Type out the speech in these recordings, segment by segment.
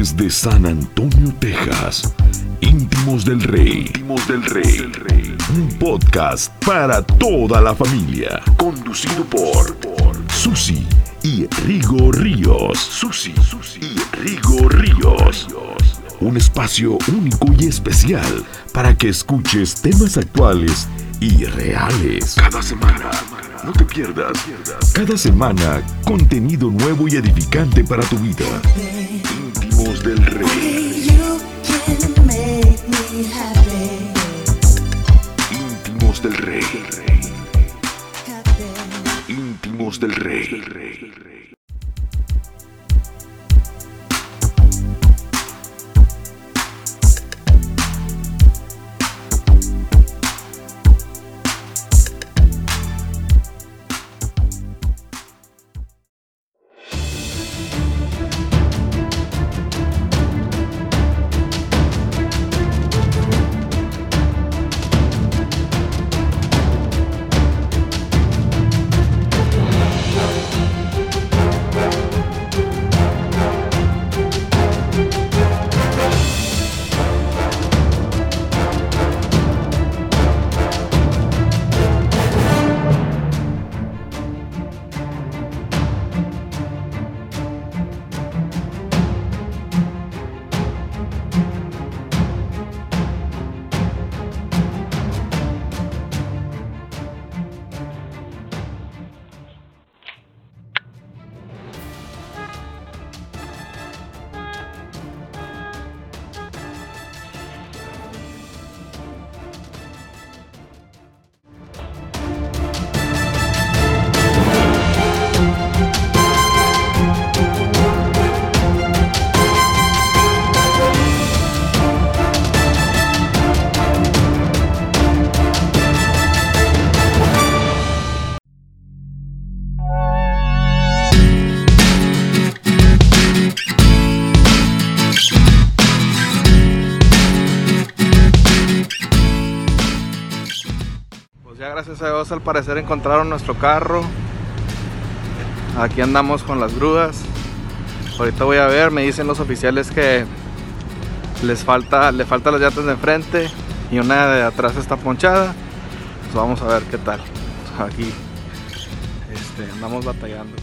Desde San Antonio, Texas, Íntimos del Rey. Íntimos del Rey. Un podcast para toda la familia. Conducido por, Susi y Rigo Ríos. Susi y Rigo Ríos. Un espacio único y especial para que escuches temas actuales y reales. Cada semana. No te pierdas. Cada semana, contenido nuevo y edificante para tu vida. Íntimos del Rey. Íntimos del Rey. Íntimos del Rey. Al parecer encontraron nuestro carro. Aquí andamos con las grúas. Ahorita voy a ver, me dicen los oficiales que les falta, le falta las llantas de enfrente y una de atrás está ponchada. Pues vamos a ver qué tal. Aquí este, andamos batallando.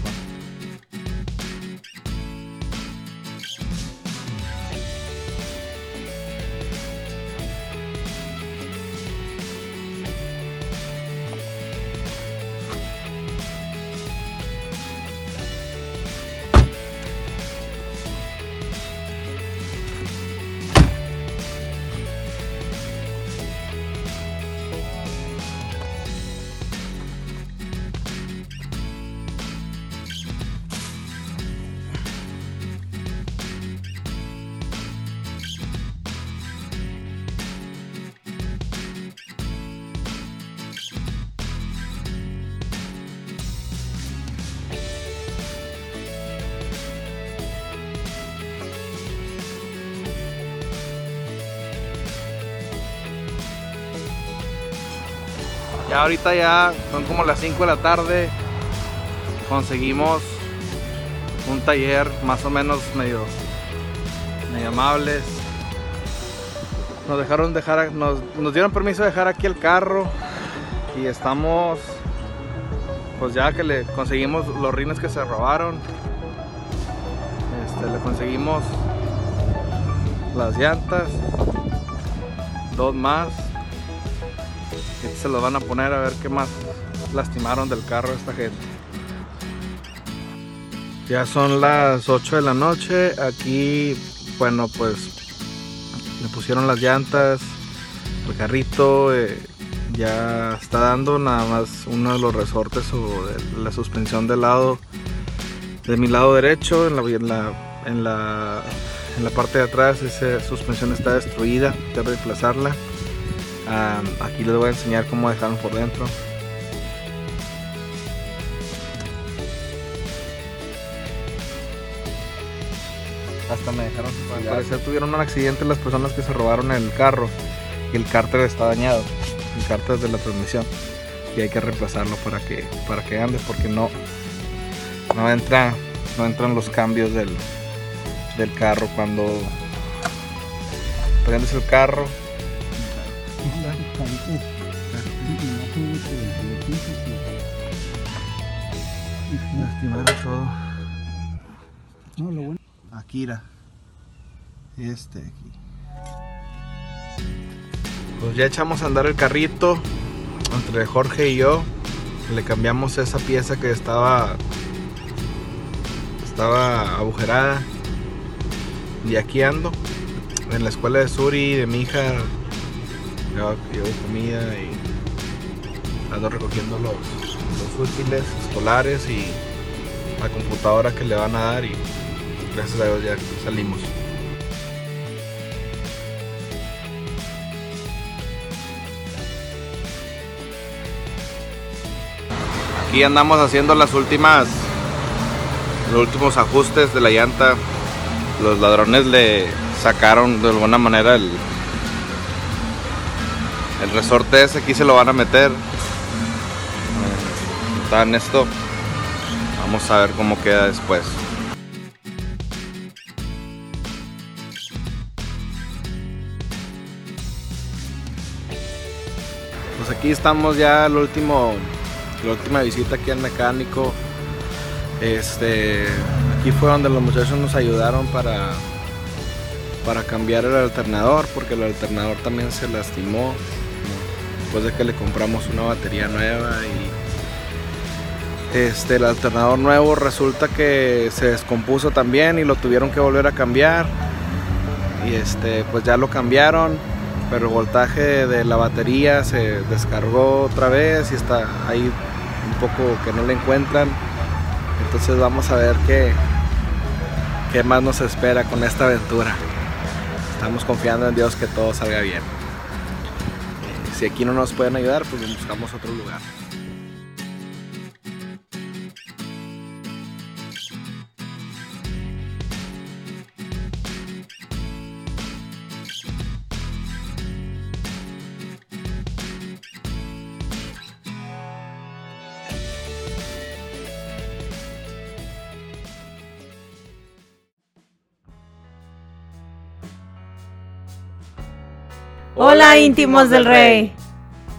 Ahorita ya son como las 5 de la tarde. Conseguimos un taller más o menos medio, medio amables. Nos dejaron dejar, nos, nos dieron permiso de dejar aquí el carro y estamos pues ya que le conseguimos los rines que se robaron. Este, le conseguimos las llantas, dos más se los van a poner a ver qué más lastimaron del carro esta gente. Ya son las 8 de la noche. Aquí, bueno, pues le pusieron las llantas, el carrito. Eh, ya está dando nada más uno de los resortes o de la suspensión del lado de mi lado derecho en la, en la, en la, parte de atrás esa suspensión está destruida, hay que aquí les voy a enseñar cómo dejaron por dentro. Hasta me dejaron. Al parecer tuvieron un accidente las personas que se robaron el carro y el cárter está dañado. El cárter de la transmisión. Y hay que reemplazarlo para que, para que ande porque no, no entra, no entran los cambios del, del carro cuando prendes el carro. Todo. No, lo bueno. Akira. Este aquí. Pues ya echamos a andar el carrito entre Jorge y yo. Le cambiamos esa pieza que estaba estaba agujerada. Y aquí ando en la escuela de Suri de mi hija. Llevo comida y ando recogiendo los, los útiles escolares y la computadora que le van a dar y gracias a Dios ya salimos. Aquí andamos haciendo las últimas los últimos ajustes de la llanta. Los ladrones le sacaron de alguna manera el el resorte ese aquí se lo van a meter. Eh, Está en esto. Vamos a ver cómo queda después. Pues aquí estamos ya el último, la última visita aquí al mecánico. Este, aquí fue donde los muchachos nos ayudaron para, para cambiar el alternador, porque el alternador también se lastimó después de que le compramos una batería nueva y este el alternador nuevo resulta que se descompuso también y lo tuvieron que volver a cambiar. Y este pues ya lo cambiaron pero el voltaje de la batería se descargó otra vez y está ahí un poco que no le encuentran. Entonces vamos a ver qué qué más nos espera con esta aventura. Estamos confiando en Dios que todo salga bien si aquí no nos pueden ayudar, pues buscamos otro lugar. Hola, íntimos del rey.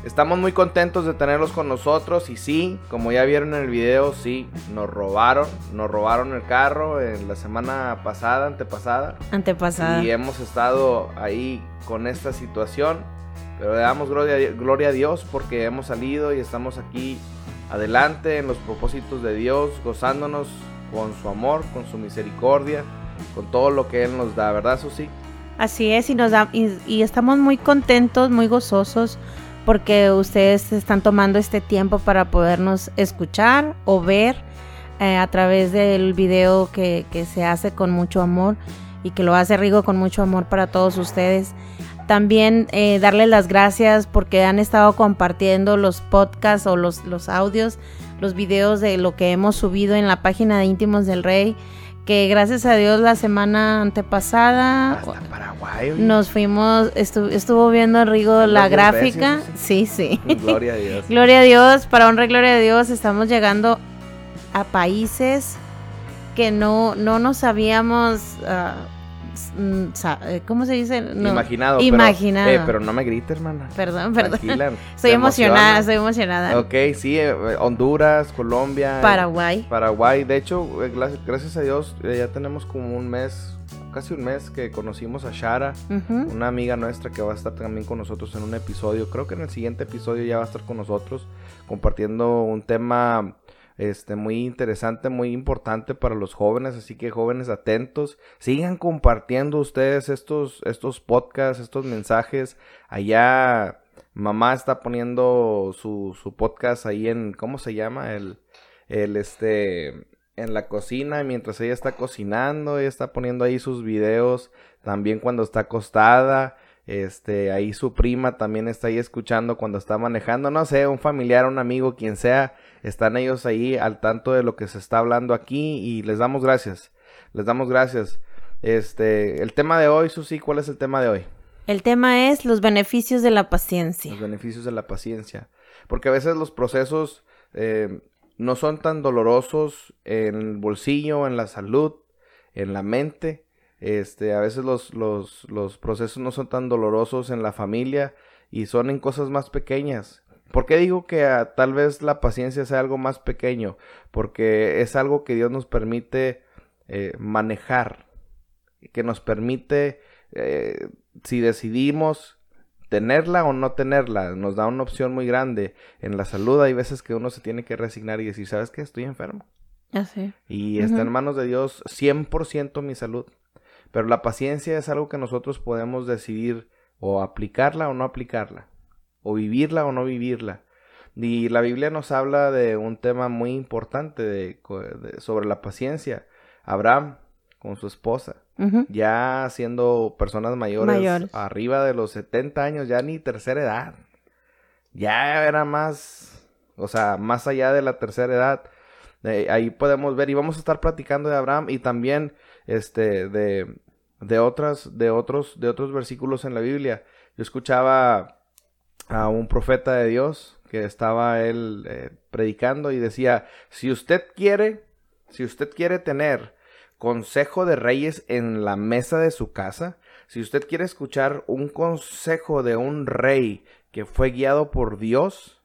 Estamos muy contentos de tenerlos con nosotros y sí, como ya vieron en el video, sí, nos robaron, nos robaron el carro en la semana pasada, antepasada. Antepasada. Y hemos estado ahí con esta situación, pero le damos gloria, gloria a Dios porque hemos salido y estamos aquí adelante en los propósitos de Dios, gozándonos con su amor, con su misericordia, con todo lo que Él nos da, ¿verdad, Susi? Así es, y, nos da, y, estamos muy contentos, muy gozosos, porque ustedes están tomando este tiempo para podernos escuchar o ver eh, a través del video que, que se hace con mucho amor y que lo hace Rigo con mucho amor para todos ustedes. También eh, darles las gracias porque han estado compartiendo los podcasts o los, los audios, los videos de lo que hemos subido en la página de Íntimos del Rey. Que gracias a Dios la semana antepasada Hasta Paraguay. nos fuimos, estu- estuvo viendo Rigo la gráfica. Sí, sí. Gloria a Dios. Gloria a Dios, para honra y gloria a Dios, estamos llegando a países que no, no nos habíamos, ah, ¿cómo se dice? No, Imaginado. Imaginado. Pero, eh, pero no me grites, hermana. Perdón, perdón. Tranquila, Estoy emocionada, emociona. estoy emocionada. Ok, sí, eh, Honduras, Colombia. eh, Paraguay. Paraguay. De hecho, eh, gracias a Dios, eh, ya tenemos como un mes, casi un mes que conocimos a Shara, una amiga nuestra que va a estar también con nosotros en un episodio. Creo que en el siguiente episodio ya va a estar con nosotros compartiendo un tema este muy interesante, muy importante para los jóvenes, así que jóvenes atentos, sigan compartiendo ustedes estos estos podcasts, estos mensajes. Allá mamá está poniendo su, su podcast ahí en ¿cómo se llama? el el este en la cocina mientras ella está cocinando, ella está poniendo ahí sus videos también cuando está acostada. Este, ahí su prima también está ahí escuchando cuando está manejando, no sé, un familiar, un amigo, quien sea, están ellos ahí al tanto de lo que se está hablando aquí y les damos gracias. Les damos gracias. Este, el tema de hoy, Susi, ¿cuál es el tema de hoy? El tema es los beneficios de la paciencia. Los beneficios de la paciencia. Porque a veces los procesos eh, no son tan dolorosos en el bolsillo, en la salud, en la mente, Este, a veces los, los, los procesos no son tan dolorosos en la familia y son en cosas más pequeñas. ¿Por qué digo que ah, tal vez la paciencia sea algo más pequeño? Porque es algo que Dios nos permite eh, manejar, que nos permite, eh, si decidimos tenerla o no tenerla, nos da una opción muy grande. En la salud hay veces que uno se tiene que resignar y decir, ¿sabes qué? Estoy enfermo. Así. Y está en manos de Dios 100% mi salud. Pero la paciencia es algo que nosotros podemos decidir o aplicarla o no aplicarla, o vivirla o no vivirla. Y la Biblia nos habla de un tema muy importante de, sobre la paciencia. Abraham con su esposa, ya siendo personas mayores, arriba de los 70 años, ya ni tercera edad. Ya era más, o sea, más allá de la tercera edad. ahí podemos ver y vamos a estar platicando de Abraham y también este de, de otras de otros de otros versículos en la Biblia. Yo escuchaba a un profeta de Dios que estaba él eh, predicando y decía, si usted quiere, si usted quiere tener consejo de reyes en la mesa de su casa, si usted quiere escuchar un consejo de un rey que fue guiado por Dios,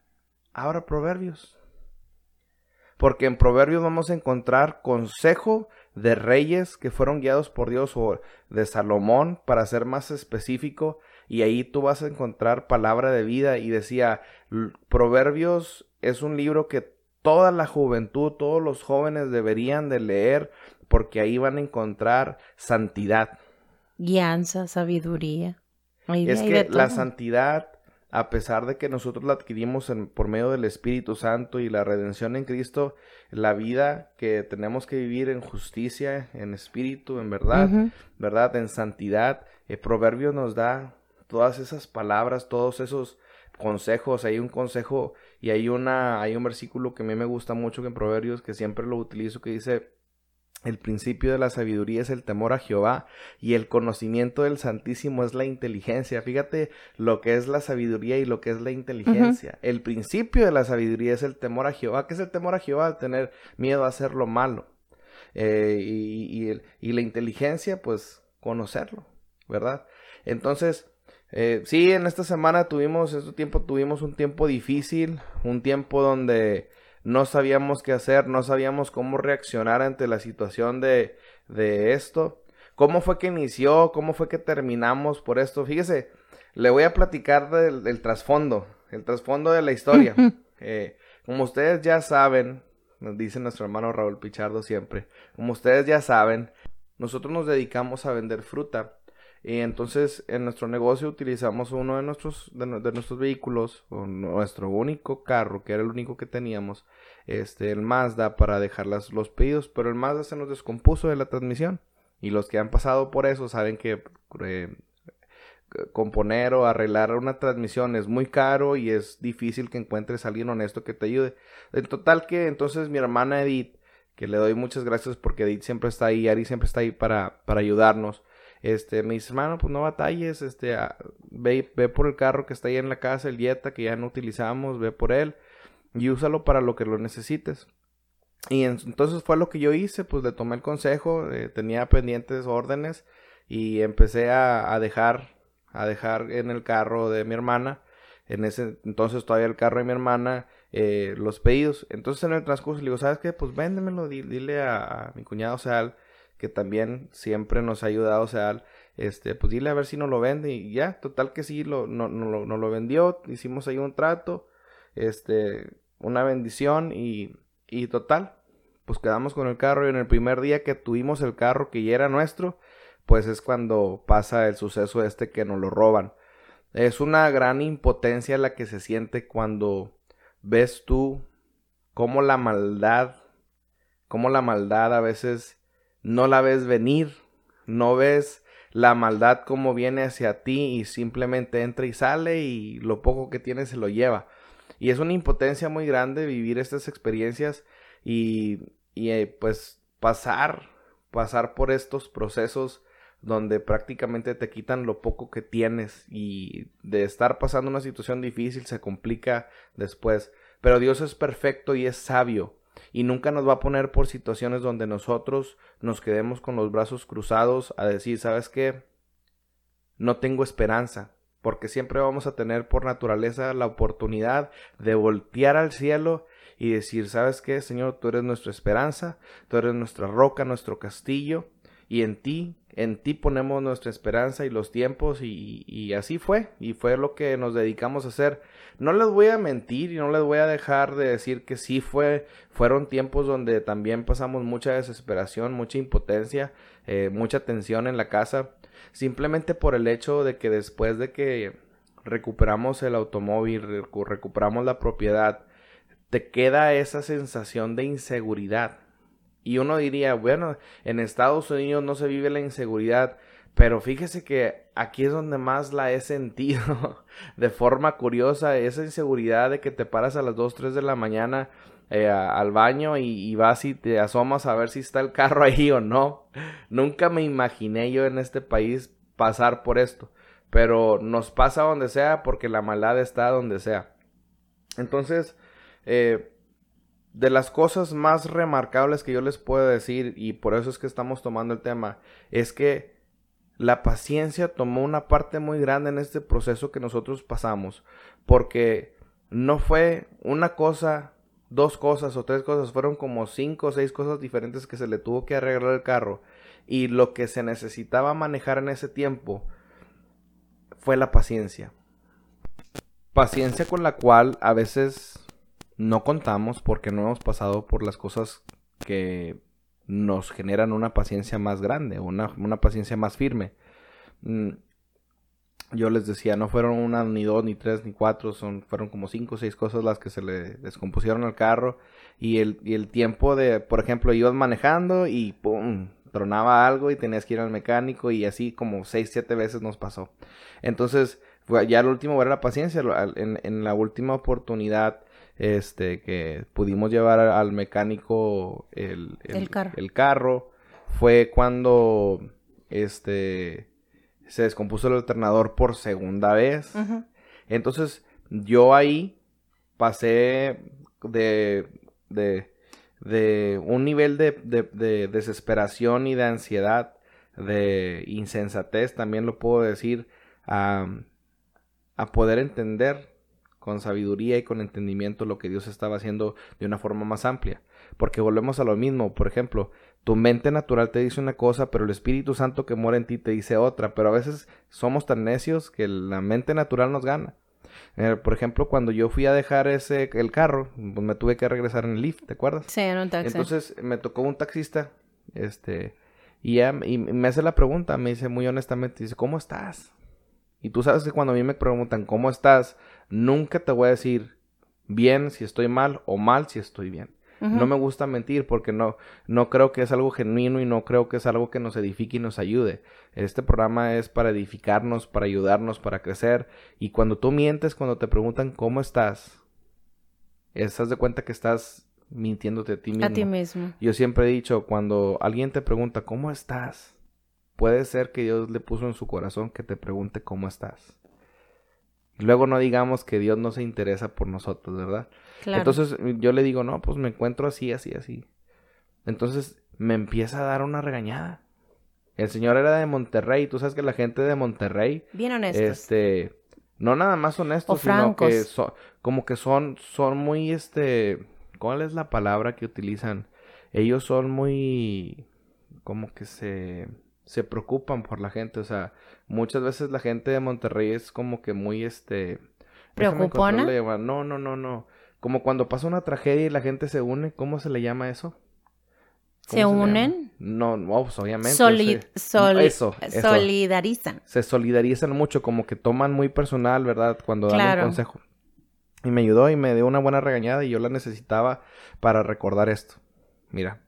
abra Proverbios. Porque en Proverbios vamos a encontrar consejo de reyes que fueron guiados por Dios o de Salomón, para ser más específico, y ahí tú vas a encontrar palabra de vida y decía, Proverbios es un libro que toda la juventud, todos los jóvenes deberían de leer porque ahí van a encontrar santidad. Guianza, sabiduría. es que la santidad, a pesar de que nosotros la adquirimos por medio del Espíritu Santo y la redención en Cristo, la vida que tenemos que vivir en justicia, en espíritu, en verdad, verdad, en santidad, el proverbio nos da todas esas palabras, todos esos consejos, hay un consejo y hay una hay un versículo que a mí me gusta mucho que en Proverbios que siempre lo utilizo que dice el principio de la sabiduría es el temor a Jehová y el conocimiento del Santísimo es la inteligencia. Fíjate lo que es la sabiduría y lo que es la inteligencia. El principio de la sabiduría es el temor a Jehová. ¿Qué es el temor a Jehová? Tener miedo a hacer lo malo. Eh, y, y, la inteligencia, pues conocerlo, ¿verdad? Entonces, eh, sí, en esta semana tuvimos, este tiempo tuvimos un tiempo difícil, un tiempo donde no sabíamos qué hacer, no sabíamos cómo reaccionar ante la situación de, de esto. ¿Cómo fue que inició? ¿Cómo fue que terminamos por esto? Fíjese, le voy a platicar del, trasfondo, el trasfondo de la historia. Eh, como ustedes ya saben, nos dice nuestro hermano Raúl Pichardo siempre, como ustedes ya saben, nosotros nos dedicamos a vender fruta. Y entonces en nuestro negocio utilizamos uno de nuestros, de, nuestros vehículos, o nuestro único carro, que era el único que teníamos, este, el Mazda, para dejar las, los pedidos, pero el Mazda se nos descompuso de la transmisión. Y los que han pasado por eso saben que eh, componer o arreglar una transmisión es muy caro y es difícil que encuentres a alguien honesto que te ayude. En total que entonces mi hermana Edith, que le doy muchas gracias porque Edith siempre está ahí, Ari siempre está ahí para, para ayudarnos este, me dice, hermano, pues no batalles, este, ve, ve por el carro que está ahí en la casa, el dieta que ya no utilizamos, ve por él y úsalo para lo que lo necesites. Y entonces fue lo que yo hice, pues le tomé el consejo, eh, tenía pendientes órdenes y empecé a, dejar, a dejar en el carro de mi hermana, en ese entonces todavía el carro de mi hermana, eh, los pedidos. Entonces en el transcurso le digo, ¿sabes qué? Pues véndemelo, dile a, a mi cuñado Sal que también siempre nos ha ayudado, o sea, este, pues dile a ver si no lo vende y ya, total que sí, lo, no, no, no lo vendió, hicimos ahí un trato, este, una bendición y, y total, pues quedamos con el carro y en el primer día que tuvimos el carro que ya era nuestro, pues es cuando pasa el suceso este que nos lo roban. Es una gran impotencia la que se siente cuando ves tú cómo la maldad, cómo la maldad a veces no la ves venir, no ves la maldad como viene hacia ti y simplemente entra y sale y lo poco que tiene se lo lleva. Y es una impotencia muy grande vivir estas experiencias y, y eh, pues pasar, pasar por estos procesos donde prácticamente te quitan lo poco que tienes y de estar pasando una situación difícil se complica después. Pero Dios es perfecto y es sabio Y nunca nos va a poner por situaciones donde nosotros nos quedemos con los brazos cruzados a decir, ¿sabes qué? No tengo esperanza, porque siempre vamos a tener por naturaleza la oportunidad de voltear al cielo y decir, ¿sabes qué, Señor? Tú eres nuestra esperanza, tú eres nuestra roca, nuestro castillo, y en ti, en ti ponemos nuestra esperanza y los tiempos, y, así fue, y fue lo que nos dedicamos a hacer. No les voy a mentir y no les voy a dejar de decir que sí fue, fueron tiempos donde también pasamos mucha desesperación, mucha impotencia, eh, mucha tensión en la casa, simplemente por el hecho de que después de que recuperamos el automóvil, recuperamos la propiedad, te queda esa sensación de inseguridad. Y uno diría, bueno, en Estados Unidos no se vive la inseguridad, pero fíjese que aquí es donde más la he sentido de forma curiosa, esa inseguridad de que te paras a las 2, 3 de la mañana eh, al baño y, y, vas y te asomas a ver si está el carro ahí o no. Nunca me imaginé yo en este país pasar por esto, pero nos pasa donde sea porque la maldad está donde sea. Entonces, eh, de las cosas más remarcables que yo les puedo decir, y por eso es que estamos tomando el tema, es que la paciencia tomó una parte muy grande en este proceso que nosotros pasamos, porque no fue una cosa, dos cosas o tres cosas, fueron como cinco o seis cosas diferentes que se le tuvo que arreglar el carro, y lo que se necesitaba manejar en ese tiempo fue la paciencia. Paciencia con la cual a veces no contamos porque no hemos pasado por las cosas que nos generan una paciencia más grande, una, una paciencia más firme. Mm, yo les decía, no fueron una, ni dos, ni tres, ni cuatro, son, fueron como cinco o seis cosas las que se le descompusieron al carro. Y el, y el tiempo de, por ejemplo, ibas manejando y ¡pum! tronaba algo y tenías que ir al mecánico y así como seis, siete veces nos pasó. Entonces, ya el último era la paciencia, en, en la última oportunidad este, que pudimos llevar al mecánico el, el, carro. Fue cuando, este, se descompuso el alternador por segunda vez. Entonces, yo ahí pasé de, de, de un nivel de, de, de, desesperación y de ansiedad, de insensatez, también lo puedo decir, a, a poder entender con sabiduría y con entendimiento lo que Dios estaba haciendo de una forma más amplia. Porque volvemos a lo mismo, por ejemplo, tu mente natural te dice una cosa, pero el Espíritu Santo que mora en ti te dice otra, pero a veces somos tan necios que la mente natural nos gana. Eh, por ejemplo, cuando yo fui a dejar ese el carro, pues me tuve que regresar en el lift, ¿te acuerdas? Sí, en un taxi. Entonces me tocó un taxista, este, y, y me hace la pregunta, me dice muy honestamente, dice, ¿cómo estás? Y tú sabes que cuando a mí me preguntan cómo estás, nunca te voy a decir bien si estoy mal o mal si estoy bien. No me gusta mentir porque no, no creo que es algo genuino y no creo que es algo que nos edifique y nos ayude. Este programa es para edificarnos, para ayudarnos, para crecer. Y cuando tú mientes, cuando te preguntan cómo estás, estás de cuenta que estás mintiéndote a ti mismo. A ti mismo. Yo siempre he dicho, cuando alguien te pregunta cómo estás, puede ser que Dios le puso en su corazón que te pregunte cómo estás. Luego no digamos que Dios no se interesa por nosotros, ¿verdad? Entonces yo le digo, no, pues me encuentro así, así, así. Entonces me empieza a dar una regañada. El señor era de Monterrey, tú sabes que la gente de Monterrey... Bien honestos. Este, no nada más honestos, sino que como que son, son muy, este, ¿cuál es la palabra que utilizan? Ellos son muy, como que se se preocupan por la gente, o sea, muchas veces la gente de Monterrey es como que muy este preocupona. No, no, no, no. Como cuando pasa una tragedia y la gente se une, ¿cómo se le llama eso? ¿Se unen? no, no, pues obviamente. eso, Solidarizan. Se solidarizan mucho, como que toman muy personal, ¿verdad? Cuando dan un consejo. Y me ayudó y me dio una buena regañada y yo la necesitaba para recordar esto. Mira,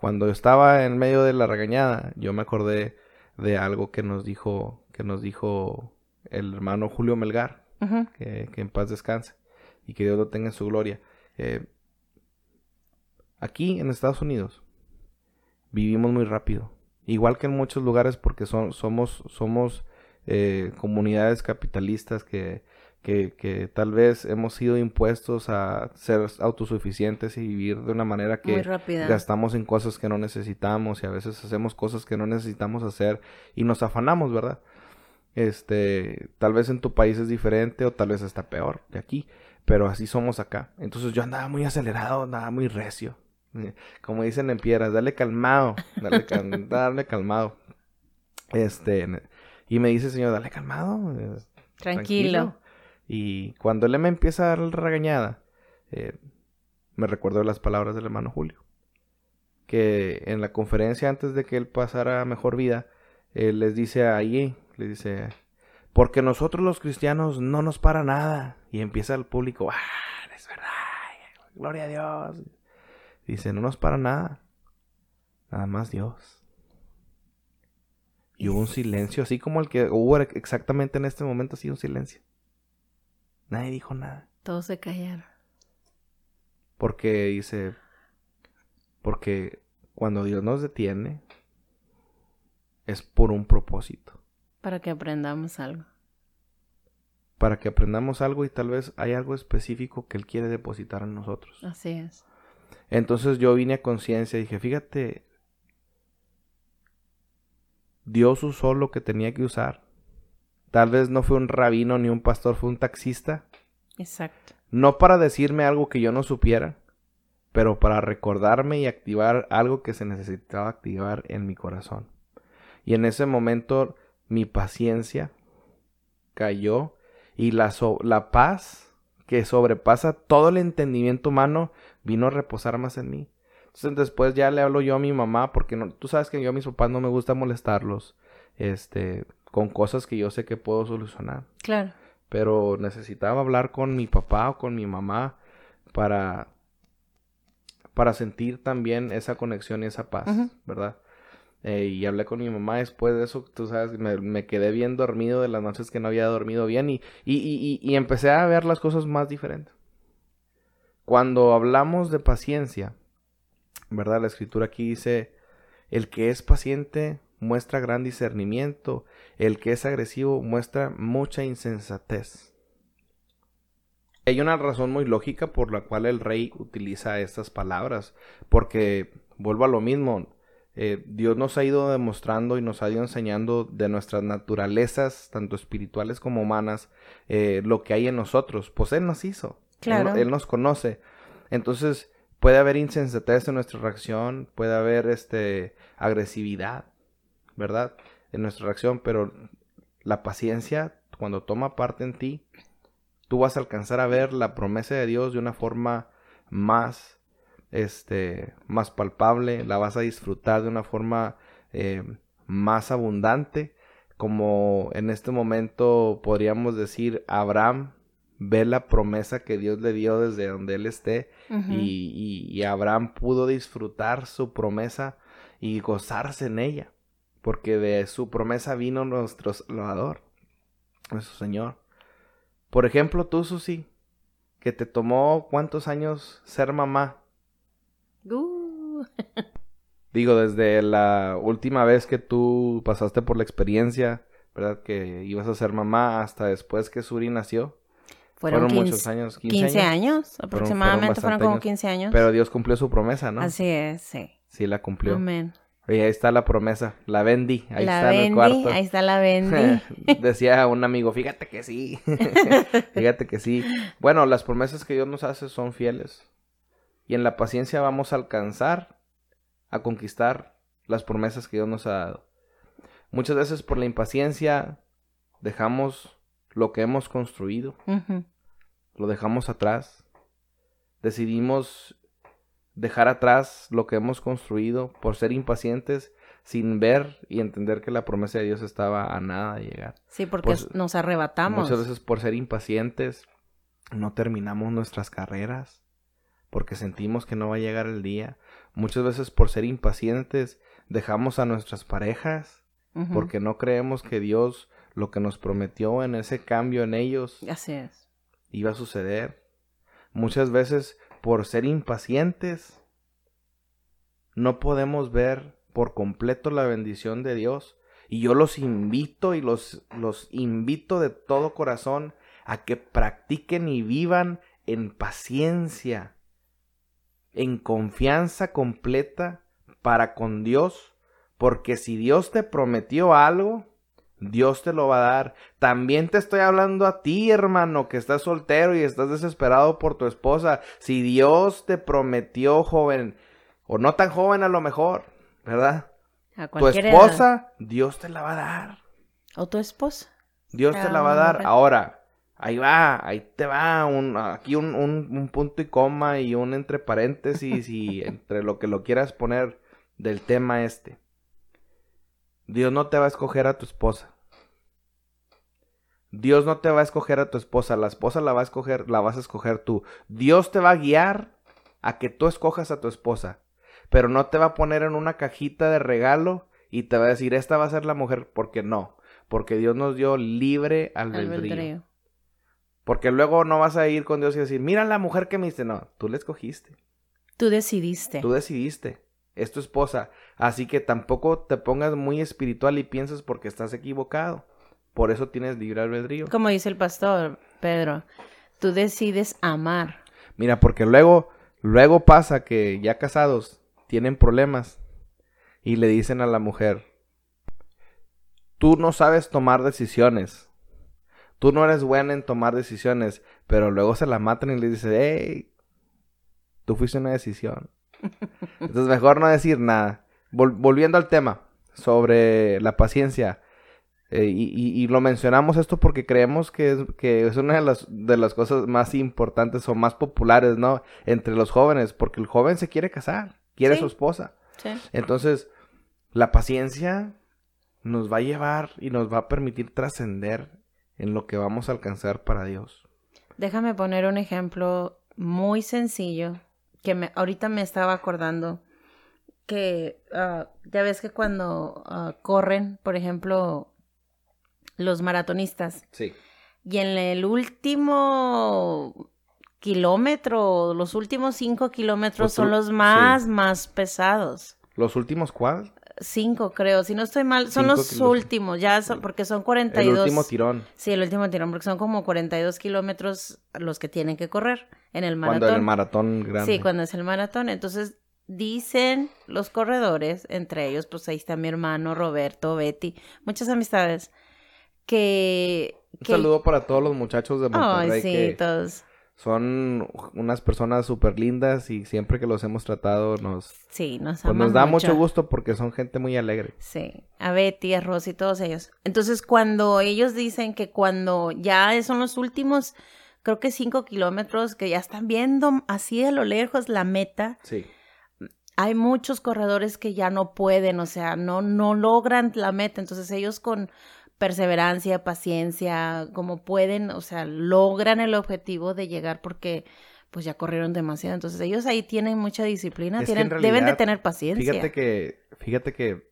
cuando estaba en medio de la regañada, yo me acordé de algo que nos dijo, que nos dijo el hermano Julio Melgar, que, en paz descanse y que Dios lo tenga en su gloria. Eh, aquí en Estados Unidos vivimos muy rápido, igual que en muchos lugares porque son, somos, somos eh, comunidades capitalistas que, que, que tal vez hemos sido impuestos a ser autosuficientes y vivir de una manera que gastamos en cosas que no necesitamos y a veces hacemos cosas que no necesitamos hacer y nos afanamos, ¿verdad? Este, tal vez en tu país es diferente o tal vez está peor que aquí, pero así somos acá. Entonces yo andaba muy acelerado, andaba muy recio. Como dicen en piedras, dale calmado, dale, cal- dale calmado. Este, y me dice, señor, dale calmado. eh, Tranquilo. Y cuando él me empieza a dar la regañada, eh, me recuerdo las palabras del hermano Julio. Que en la conferencia antes de que él pasara a mejor vida, él les dice ahí, le dice, porque nosotros los cristianos no nos para nada. Y empieza el público, ah, es verdad, gloria a Dios. Dice, no nos para nada, nada más Dios. Y hubo un silencio, así como el que hubo exactamente en este momento, así un silencio. Nadie dijo nada. Todos se callaron. Porque dice, porque cuando Dios nos detiene, es por un propósito. Para que aprendamos algo. Para que aprendamos algo y tal vez hay algo específico que Él quiere depositar en nosotros. Así es. Entonces yo vine a conciencia y dije, fíjate, Dios usó lo que tenía que usar. Tal vez no fue un rabino ni un pastor, fue un taxista. Exacto. No para decirme algo que yo no supiera, pero para recordarme y activar algo que se necesitaba activar en mi corazón. Y en ese momento mi paciencia cayó y la, so- la paz que sobrepasa todo el entendimiento humano vino a reposar más en mí. Entonces después ya le hablo yo a mi mamá porque no, tú sabes que yo a mis papás no me gusta molestarlos este con cosas que yo sé que puedo solucionar Claro. pero necesitaba hablar con mi papá o con mi mamá para para sentir también esa conexión y esa paz. ¿verdad? Eh, y hablé con mi mamá después de eso, tú sabes, me, me quedé bien dormido de las noches que no había dormido bien y, y, y, y- y empecé a ver las cosas más diferentes. Cuando hablamos de paciencia, ¿verdad? La escritura aquí dice, el que es paciente muestra gran discernimiento, el que es agresivo muestra mucha insensatez. Hay una razón muy lógica por la cual el rey utiliza estas palabras, porque vuelvo a lo mismo, eh, Dios nos ha ido demostrando y nos ha ido enseñando de nuestras naturalezas, tanto espirituales como humanas, eh, lo que hay en nosotros, pues Él nos hizo, Él- él nos conoce. Entonces, puede haber insensatez en nuestra reacción, puede haber este agresividad, ¿verdad? En nuestra reacción, pero la paciencia, cuando toma parte en ti, tú vas a alcanzar a ver la promesa de Dios de una forma más, este, más palpable, la vas a disfrutar de una forma eh, más abundante, como en este momento podríamos decir Abraham ve la promesa que Dios le dio desde donde él esté Ujú. y, y- y Abraham pudo disfrutar su promesa y gozarse en ella, porque de su promesa vino nuestro Salvador, nuestro Señor. Por ejemplo, tú, Susi, que te tomó cuántos años ser mamá. Uh, Digo, desde la última vez que tú pasaste por la experiencia, ¿verdad? Que ibas a ser mamá hasta después que Suri nació. fueron, Fueron 15, muchos años, 15, 15 años. años. Aproximadamente fueron, bastante como años. 15 años. Pero Dios cumplió su promesa, ¿no? Así es, sí. Sí, la cumplió. Amén. Y ahí está la promesa. La vendí. Ahí la está en el cuarto. ahí está la Bendy. Decía un amigo, fíjate que sí. fíjate que sí. Bueno, las promesas que Dios nos hace son fieles. Y en la paciencia vamos a alcanzar a conquistar las promesas que Dios nos ha dado. Muchas veces por la impaciencia dejamos lo que hemos construido, lo dejamos atrás. Decidimos dejar atrás lo que hemos construido por ser impacientes sin ver y entender que la promesa de Dios estaba a nada de llegar. Sí, porque Pues, nos arrebatamos. Muchas veces por ser impacientes no terminamos nuestras carreras porque sentimos que no va a llegar el día. Muchas veces por ser impacientes dejamos a nuestras parejas porque no creemos que Dios lo que nos prometió en ese cambio en ellos Así es. iba a suceder. Muchas veces por ser impacientes no podemos ver por completo la bendición de Dios. Y yo los invito y los, los invito de todo corazón a que practiquen y vivan en paciencia, en confianza completa para con Dios, porque si Dios te prometió algo, Dios te lo va a dar. También te estoy hablando a ti, hermano, que estás soltero y estás desesperado por tu esposa. Si Dios te prometió, joven, o no tan joven a lo mejor, ¿verdad? tu esposa, Dios te la va a dar. ¿O tu esposa? Dios te la va a dar. Ahora, ahí va, ahí te va, un, aquí un, un, punto y coma y un entre paréntesis y entre lo que lo quieras poner del tema este. Dios no te va a escoger a tu esposa. Dios no te va a escoger a tu esposa, la esposa la va a escoger, la vas a escoger tú. Dios te va a guiar a que tú escojas a tu esposa, pero no te va a poner en una cajita de regalo y te va a decir, esta va a ser la mujer, porque no, porque Dios nos dio libre albedrío. Porque luego no vas a ir con Dios y decir, mira la mujer que me diste, no, tú la escogiste. Tú decidiste. Tú decidiste es tu esposa. Así que tampoco te pongas muy espiritual y piensas porque estás equivocado. Por eso tienes libre albedrío. Como dice el pastor Pedro, tú decides amar. Mira, porque luego, luego pasa que ya casados tienen problemas y le dicen a la mujer, tú no sabes tomar decisiones. Tú no eres buena en tomar decisiones, pero luego se la matan y le dicen, hey, tú fuiste una decisión. Entonces mejor no decir nada. volviendo al tema sobre la paciencia. Eh, y, lo mencionamos esto porque creemos que es, que es una de las, de las cosas más importantes o más populares, ¿no? Entre los jóvenes, porque el joven se quiere casar, quiere su esposa. Entonces, la paciencia nos va a llevar y nos va a permitir trascender en lo que vamos a alcanzar para Dios. Déjame poner un ejemplo muy sencillo que me, ahorita me estaba acordando que ah, ya ves que cuando ah, corren, por ejemplo, los maratonistas. Sí. Y en el último kilómetro, los últimos cinco kilómetros son los más, más pesados. ¿Los últimos cuál? Cinco, creo. Si no estoy mal, son los últimos, ya son, porque son 42. El último tirón. Sí, el último tirón, porque son como 42 kilómetros los que tienen que correr en el maratón. Cuando el maratón grande. Sí, cuando es el maratón. Entonces, dicen los corredores, entre ellos, pues ahí está mi hermano Roberto, Betty, muchas amistades, que... Un saludo para todos los muchachos de Monterrey. Ay, sí, todos son unas personas súper lindas y siempre que los hemos tratado nos, sí, nos, pues nos da mucho. gusto porque son gente muy alegre. Sí, a Betty, a Rosy, todos ellos. Entonces cuando ellos dicen que cuando ya son los últimos, creo que cinco kilómetros, que ya están viendo así a lo lejos la meta. Sí. Hay muchos corredores que ya no pueden, o sea, no, no logran la meta. Entonces ellos con perseverancia, paciencia, como pueden, o sea, logran el objetivo de llegar porque pues ya corrieron demasiado. Entonces ellos ahí tienen mucha disciplina, tienen, deben de tener paciencia. Fíjate que, fíjate que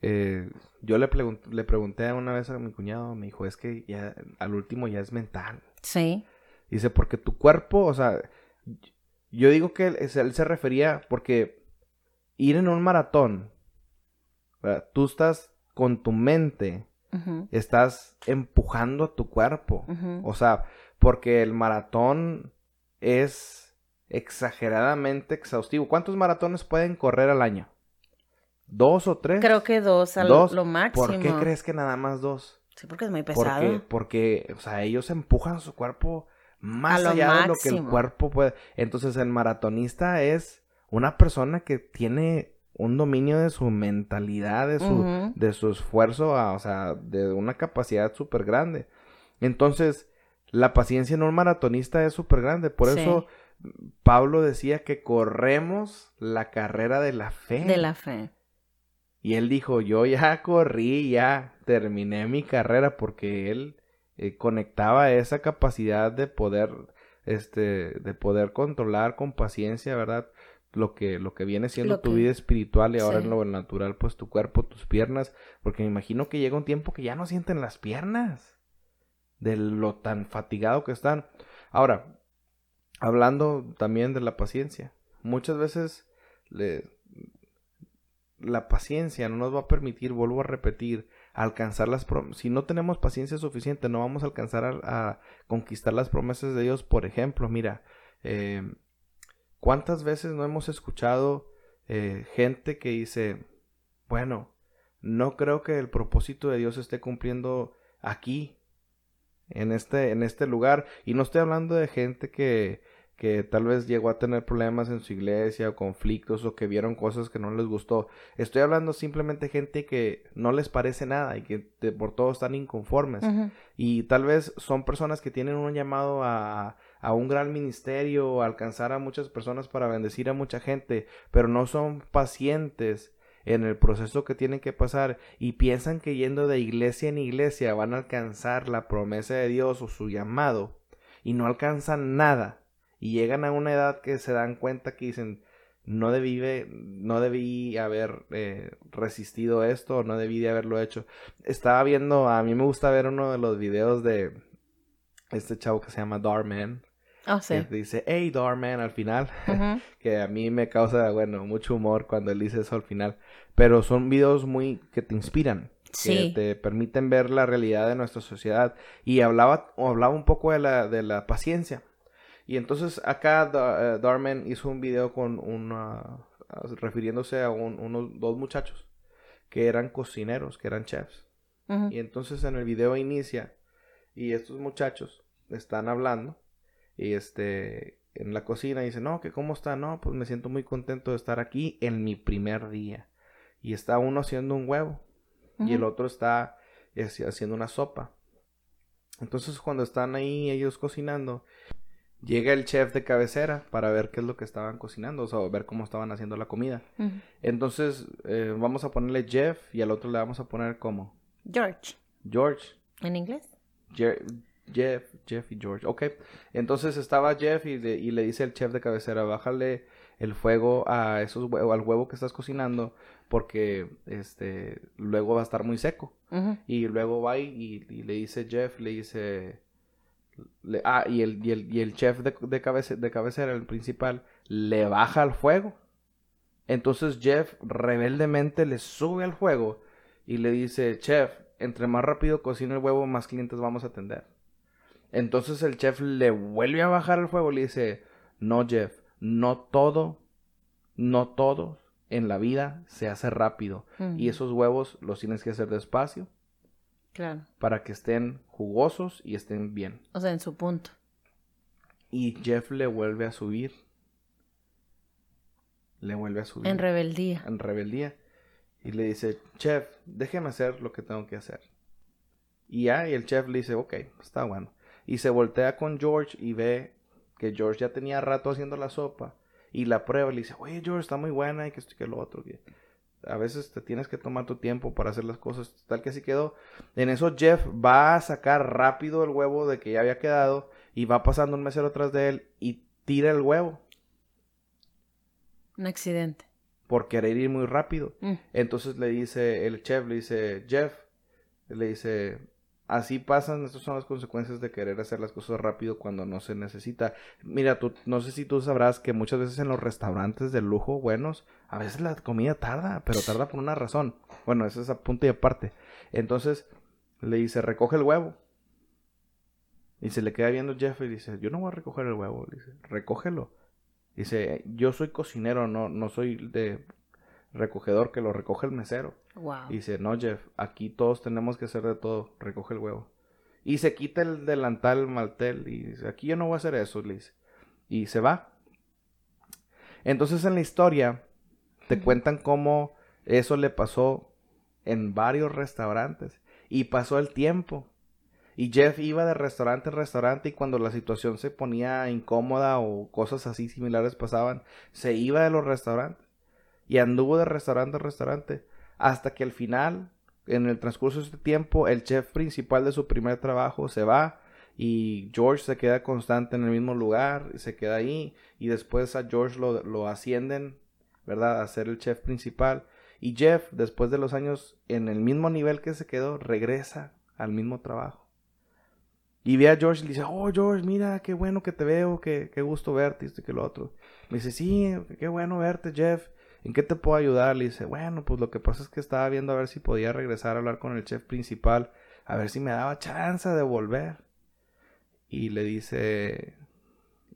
eh, yo le, le pregunté una vez a mi cuñado, me dijo, es que ya al último ya es mental. Sí. Dice, porque tu cuerpo, o sea, yo digo que él, se refería porque ir en un maratón, tú estás con tu mente estás empujando a tu cuerpo. O sea, porque el maratón es exageradamente exhaustivo. ¿Cuántos maratones pueden correr al año? ¿Dos o tres? Creo que dos, a lo máximo. ¿Por qué crees que nada más dos? Sí, porque es muy pesado. Porque, o sea, ellos empujan su cuerpo más allá de lo que el cuerpo puede. Entonces, el maratonista es una persona que tiene un dominio de su mentalidad, de su, de su esfuerzo, o sea, de una capacidad súper grande. Entonces, la paciencia en un maratonista es súper grande. Por eso Pablo decía que corremos la carrera de la fe. De la fe. Y él dijo, yo ya corrí, ya terminé mi carrera porque él eh, conectaba esa capacidad de poder, este, de poder controlar con paciencia, ¿verdad? lo que, lo que viene siendo tu vida espiritual y ahora en lo natural, pues tu cuerpo, tus piernas, porque me imagino que llega un tiempo que ya no sienten las piernas de lo tan fatigado que están. Ahora, hablando también de la paciencia, muchas veces le, la paciencia no nos va a permitir, vuelvo a repetir, alcanzar las promesas. Si no tenemos paciencia suficiente, no vamos a alcanzar a, conquistar las promesas de Dios. Por ejemplo, mira, eh, ¿cuántas veces no hemos escuchado eh, gente que dice, bueno, no creo que el propósito de Dios esté cumpliendo aquí, en este, en este lugar? Y no estoy hablando de gente que que tal vez llegó a tener problemas en su iglesia o conflictos o que vieron cosas que no les gustó. Estoy hablando simplemente gente que no les parece nada y que por todo están inconformes. Y tal vez son personas que tienen un llamado a, a un gran ministerio, a alcanzar a muchas personas para bendecir a mucha gente, pero no son pacientes en el proceso que tienen que pasar y piensan que yendo de iglesia en iglesia van a alcanzar la promesa de Dios o su llamado y no alcanzan nada y llegan a una edad que se dan cuenta que dicen, no debí, no debí haber eh, resistido esto, no debí de haberlo hecho. Estaba viendo, a mí me gusta ver uno de los videos de este chavo que se llama Darman. Oh, sí. Que dice, hey Darman al final, que a mí me causa, bueno, mucho humor cuando él dice eso al final, pero son videos muy que te inspiran. Que te permiten ver la realidad de nuestra sociedad. Y hablaba, hablaba un poco de la, de la paciencia. Y entonces acá eh, Darman hizo un video con una, refiriéndose a unos dos muchachos que eran cocineros, que eran chefs. Y entonces en el video inicia y estos muchachos están hablando y este en la cocina dice, "No, que cómo está? No, pues me siento muy contento de estar aquí en mi primer día." Y está uno haciendo un huevo y el otro está haciendo una sopa. Entonces cuando están ahí ellos cocinando, Llega el chef de cabecera para ver qué es lo que estaban cocinando, o sea, ver cómo estaban haciendo la comida. Entonces, eh, vamos a ponerle Jeff y al otro le vamos a poner como George. George. ¿En inglés? Jeff, Jeff y George. Ok. Entonces estaba Jeff y, y, le dice el chef de cabecera, bájale el fuego a esos huevos, al huevo que estás cocinando porque este luego va a estar muy seco. Y luego va y, y, le dice Jeff, le dice ah, y el, y el, y el chef de, de, de cabecera, el principal, le baja al fuego. Entonces Jeff rebeldemente le sube al fuego y le dice, chef, entre más rápido cocina el huevo, más clientes vamos a atender. Entonces el chef le vuelve a bajar al fuego y le dice, no Jeff, no todo, no todo en la vida se hace rápido. Y esos huevos los tienes que hacer despacio para que estén jugosos y estén bien. O sea, en su punto. Y Jeff le vuelve a subir. Le vuelve a subir. En rebeldía. En rebeldía. Y le dice, chef, déjeme hacer lo que tengo que hacer. Y ya, y el chef le dice, ok, está bueno. Y se voltea con George y ve que George ya tenía rato haciendo la sopa. Y la prueba le dice, oye George, está muy buena y que esto y que lo otro a veces te tienes que tomar tu tiempo para hacer las cosas tal que así quedó. En eso Jeff va a sacar rápido el huevo de que ya había quedado y va pasando un mesero atrás de él y tira el huevo. Un accidente. Por querer ir muy rápido. Mm. Entonces le dice el chef, le dice Jeff, le dice, así pasan, estas son las consecuencias de querer hacer las cosas rápido cuando no se necesita. Mira, tú, no sé si tú sabrás que muchas veces en los restaurantes de lujo buenos, a veces la comida tarda, pero tarda por una razón. Bueno, eso es a punto y aparte. Entonces le dice, recoge el huevo. Y se le queda viendo Jeff y dice, yo no voy a recoger el huevo. Le dice, recógelo. Dice, yo soy cocinero, no, no soy de recogedor que lo recoge el mesero. Y dice, no, Jeff, aquí todos tenemos que hacer de todo, recoge el huevo. Y se quita el delantal maltel y dice, aquí yo no voy a hacer eso, le dice. Y se va. Entonces en la historia te cuentan cómo eso le pasó en varios restaurantes. Y pasó el tiempo. Y Jeff iba de restaurante en restaurante y cuando la situación se ponía incómoda o cosas así similares pasaban, se iba de los restaurantes. Y anduvo de restaurante en restaurante hasta que al final, en el transcurso de este tiempo, el chef principal de su primer trabajo se va y George se queda constante en el mismo lugar, y se queda ahí y después a George lo, lo ascienden, ¿verdad? A ser el chef principal. Y Jeff, después de los años en el mismo nivel que se quedó, regresa al mismo trabajo. Y ve a George y le dice, oh George, mira, qué bueno que te veo, qué, qué gusto verte, esto y que lo otro. Me dice, sí, qué bueno verte, Jeff. ¿En qué te puedo ayudar? Le dice, bueno, pues lo que pasa es que estaba viendo a ver si podía regresar a hablar con el chef principal, a ver si me daba chance de volver. Y le dice,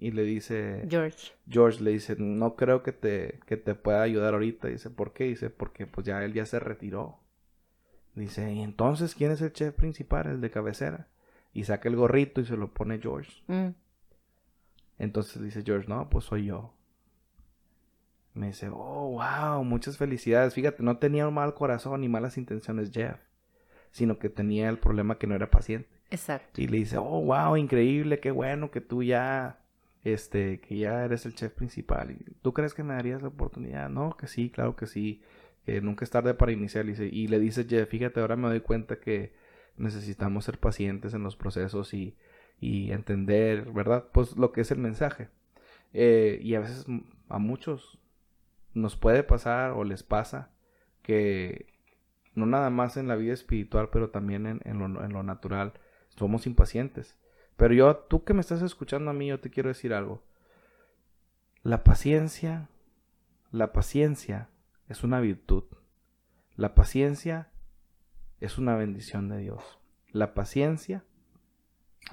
y le dice George. George le dice, no creo que te, que te pueda ayudar ahorita. Dice, ¿por qué? Dice, porque pues ya él ya se retiró. Dice, ¿y entonces quién es el chef principal, el de cabecera? Y saca el gorrito y se lo pone George. Mm. Entonces dice George, no, pues soy yo. Me dice, oh, wow, muchas felicidades. Fíjate, no tenía un mal corazón ni malas intenciones Jeff, sino que tenía el problema que no era paciente. Exacto. Y le dice, oh, wow, increíble, qué bueno que tú ya, este, que ya eres el chef principal. ¿Y ¿Tú crees que me darías la oportunidad? No, que sí, claro que sí, que nunca es tarde para iniciar. Y, dice- y le dice Jeff, fíjate, ahora me doy cuenta que necesitamos ser pacientes en los procesos y, y entender, ¿verdad? Pues lo que es el mensaje. Eh, y a veces a muchos nos puede pasar o les pasa que no nada más en la vida espiritual, pero también en, en lo, en lo natural, somos impacientes. Pero yo, tú que me estás escuchando a mí, yo te quiero decir algo. La paciencia, la paciencia es una virtud. La paciencia es una bendición de Dios. La paciencia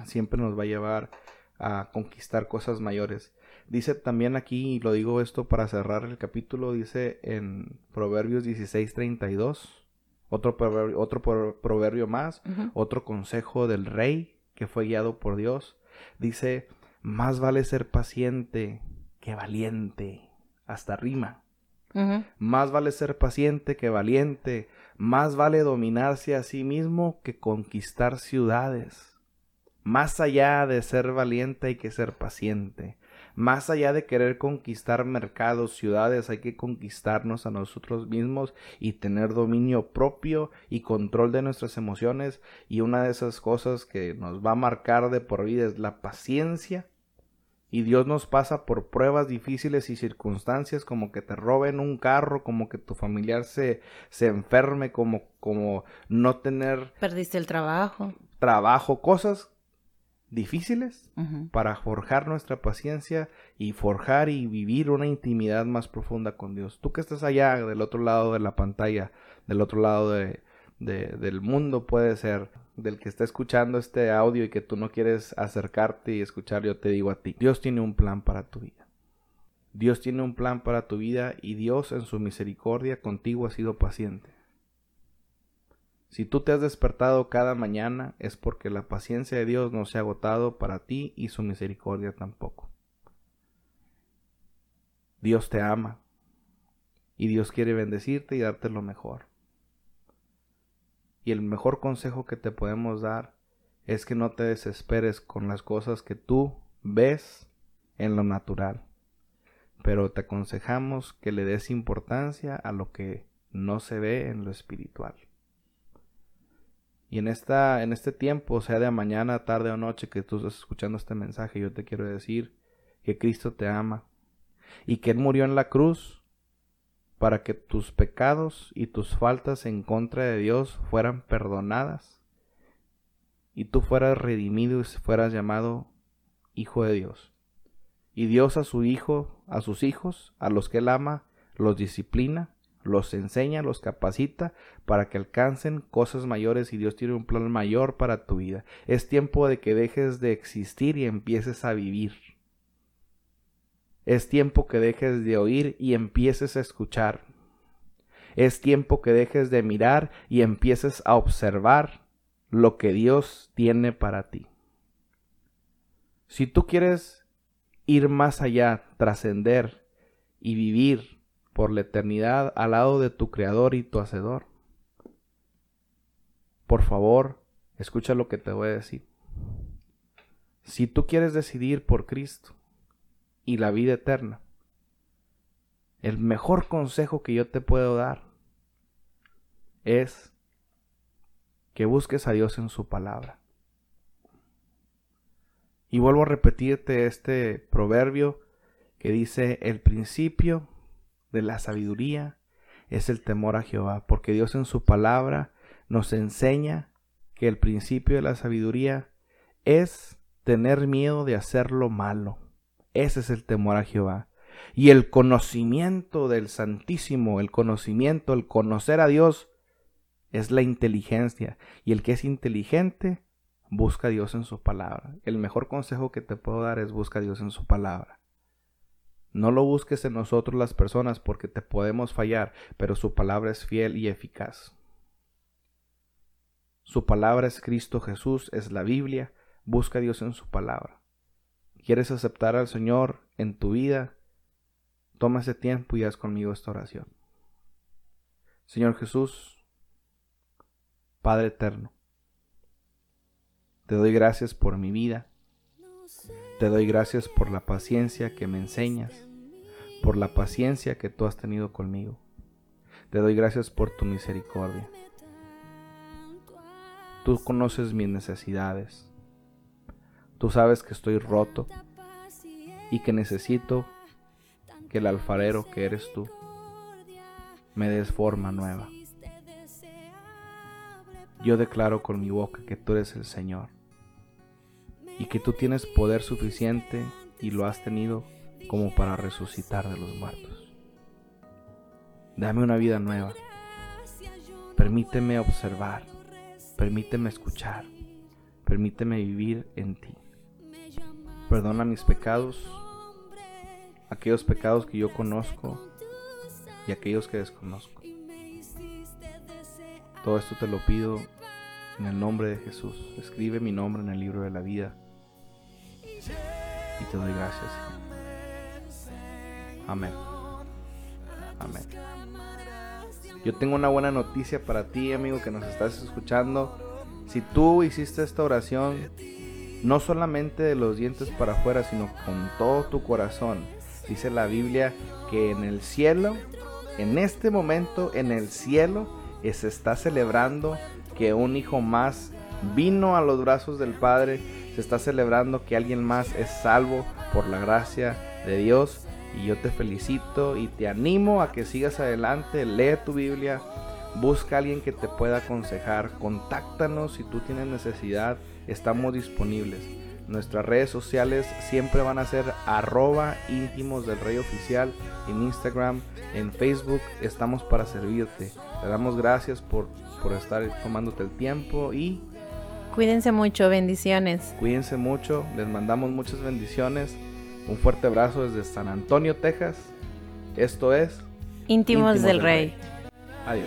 siempre nos va a llevar a conquistar cosas mayores. Dice también aquí, y lo digo esto para cerrar el capítulo, dice en Proverbios 16:32, otro proverbio, otro pro- proverbio más, otro consejo del rey que fue guiado por Dios. Dice, más vale ser paciente que valiente. Hasta rima. Más vale ser paciente que valiente. Más vale dominarse a sí mismo que conquistar ciudades. Más allá de ser valiente hay que ser paciente. Más allá de querer conquistar mercados, ciudades, hay que conquistarnos a nosotros mismos y tener dominio propio y control de nuestras emociones. Y una de esas cosas que nos va a marcar de por vida es la paciencia y Dios nos pasa por pruebas difíciles y circunstancias como que te roben un carro, como que tu familiar se, se enferme, como, como no tener Perdiste el trabajo. trabajo, cosas difíciles para forjar nuestra paciencia y forjar y vivir una intimidad más profunda con Dios. Tú que estás allá del otro lado de la pantalla, del otro lado de, de- del mundo puede ser, del que está escuchando este audio y que tú no quieres acercarte y escuchar, yo te digo a ti, Dios tiene un plan para tu vida. Dios tiene un plan para tu vida y Dios en su misericordia contigo ha sido paciente. Si tú te has despertado cada mañana es porque la paciencia de Dios no se ha agotado para ti y su misericordia tampoco. Dios te ama y Dios quiere bendecirte y darte lo mejor. Y el mejor consejo que te podemos dar es que no te desesperes con las cosas que tú ves en lo natural. Pero te aconsejamos que le des importancia a lo que no se ve en lo espiritual. Y en, esta, en este tiempo, sea de mañana, tarde o noche que tú estás escuchando este mensaje, yo te quiero decir que Cristo te ama y que Él murió en la cruz para que tus pecados y tus faltas en contra de Dios fueran perdonadas y tú fueras redimido y fueras llamado hijo de Dios. Y Dios a su hijo, a sus hijos, a los que Él ama, los disciplina, los enseña, los capacita para que alcancen cosas mayores y Dios tiene un plan mayor para tu vida. Es tiempo de que dejes de existir y empieces a vivir. Es tiempo que dejes de oír y empieces a escuchar. Es tiempo que dejes de mirar y empieces a observar lo que Dios tiene para ti. Si tú quieres ir más allá, trascender y vivir por la eternidad al lado de tu Creador y tu Hacedor, por favor, escucha lo que te voy a decir. Si tú quieres decidir por Cristo y la vida eterna, el mejor consejo que yo te puedo dar es que busques a Dios en su palabra. Y vuelvo a repetirte este proverbio que dice, el principio de la sabiduría es el temor a Jehová, porque Dios en su palabra nos enseña que el principio de la sabiduría es tener miedo de hacer lo malo. Ese es el temor a Jehová. Y el conocimiento del Santísimo, el conocimiento, el conocer a Dios, es la inteligencia. Y el que es inteligente, busca a Dios en su palabra. El mejor consejo que te puedo dar es busca a Dios en su palabra. No lo busques en nosotros las personas porque te podemos fallar, pero su palabra es fiel y eficaz. Su palabra es Cristo Jesús, es la Biblia. Busca a Dios en su palabra. ¿Quieres aceptar al Señor en tu vida? Toma ese tiempo y haz conmigo esta oración. Señor Jesús, Padre eterno, te doy gracias por mi vida. Te doy gracias por la paciencia que me enseñas, por la paciencia que tú has tenido conmigo. Te doy gracias por tu misericordia. Tú conoces mis necesidades. Tú sabes que estoy roto y que necesito que el alfarero que eres tú me des forma nueva. Yo declaro con mi boca que tú eres el Señor y que tú tienes poder suficiente y lo has tenido como para resucitar de los muertos. Dame una vida nueva. Permíteme observar Permíteme escuchar. Permíteme vivir en ti. Perdona mis pecados, aquellos pecados que yo conozco y aquellos que desconozco. Todo esto te lo pido en el nombre de Jesús. Escribe mi nombre en el libro de la vida. Y te doy gracias. Amén. Amén. Yo tengo una buena noticia para ti, amigo, que nos estás escuchando. Si tú hiciste esta oración, no solamente de los dientes para afuera, sino con todo tu corazón, dice la Biblia que en el cielo, en este momento, en el cielo, se está celebrando que un hijo más vino a los brazos del Padre, está celebrando que alguien más es salvo por la gracia de Dios y yo te felicito y te animo a que sigas adelante, lee tu Biblia, busca a alguien que te pueda aconsejar, contáctanos si tú tienes necesidad, estamos disponibles. Nuestras redes sociales siempre van a ser arroba íntimos del rey oficial en Instagram, en Facebook, estamos para servirte. Te damos gracias por, por estar tomándote el tiempo y... Cuídense mucho, bendiciones. Cuídense mucho, les mandamos muchas bendiciones. Un fuerte abrazo desde San Antonio, Texas. Esto es Íntimos, del, Rey. Adiós.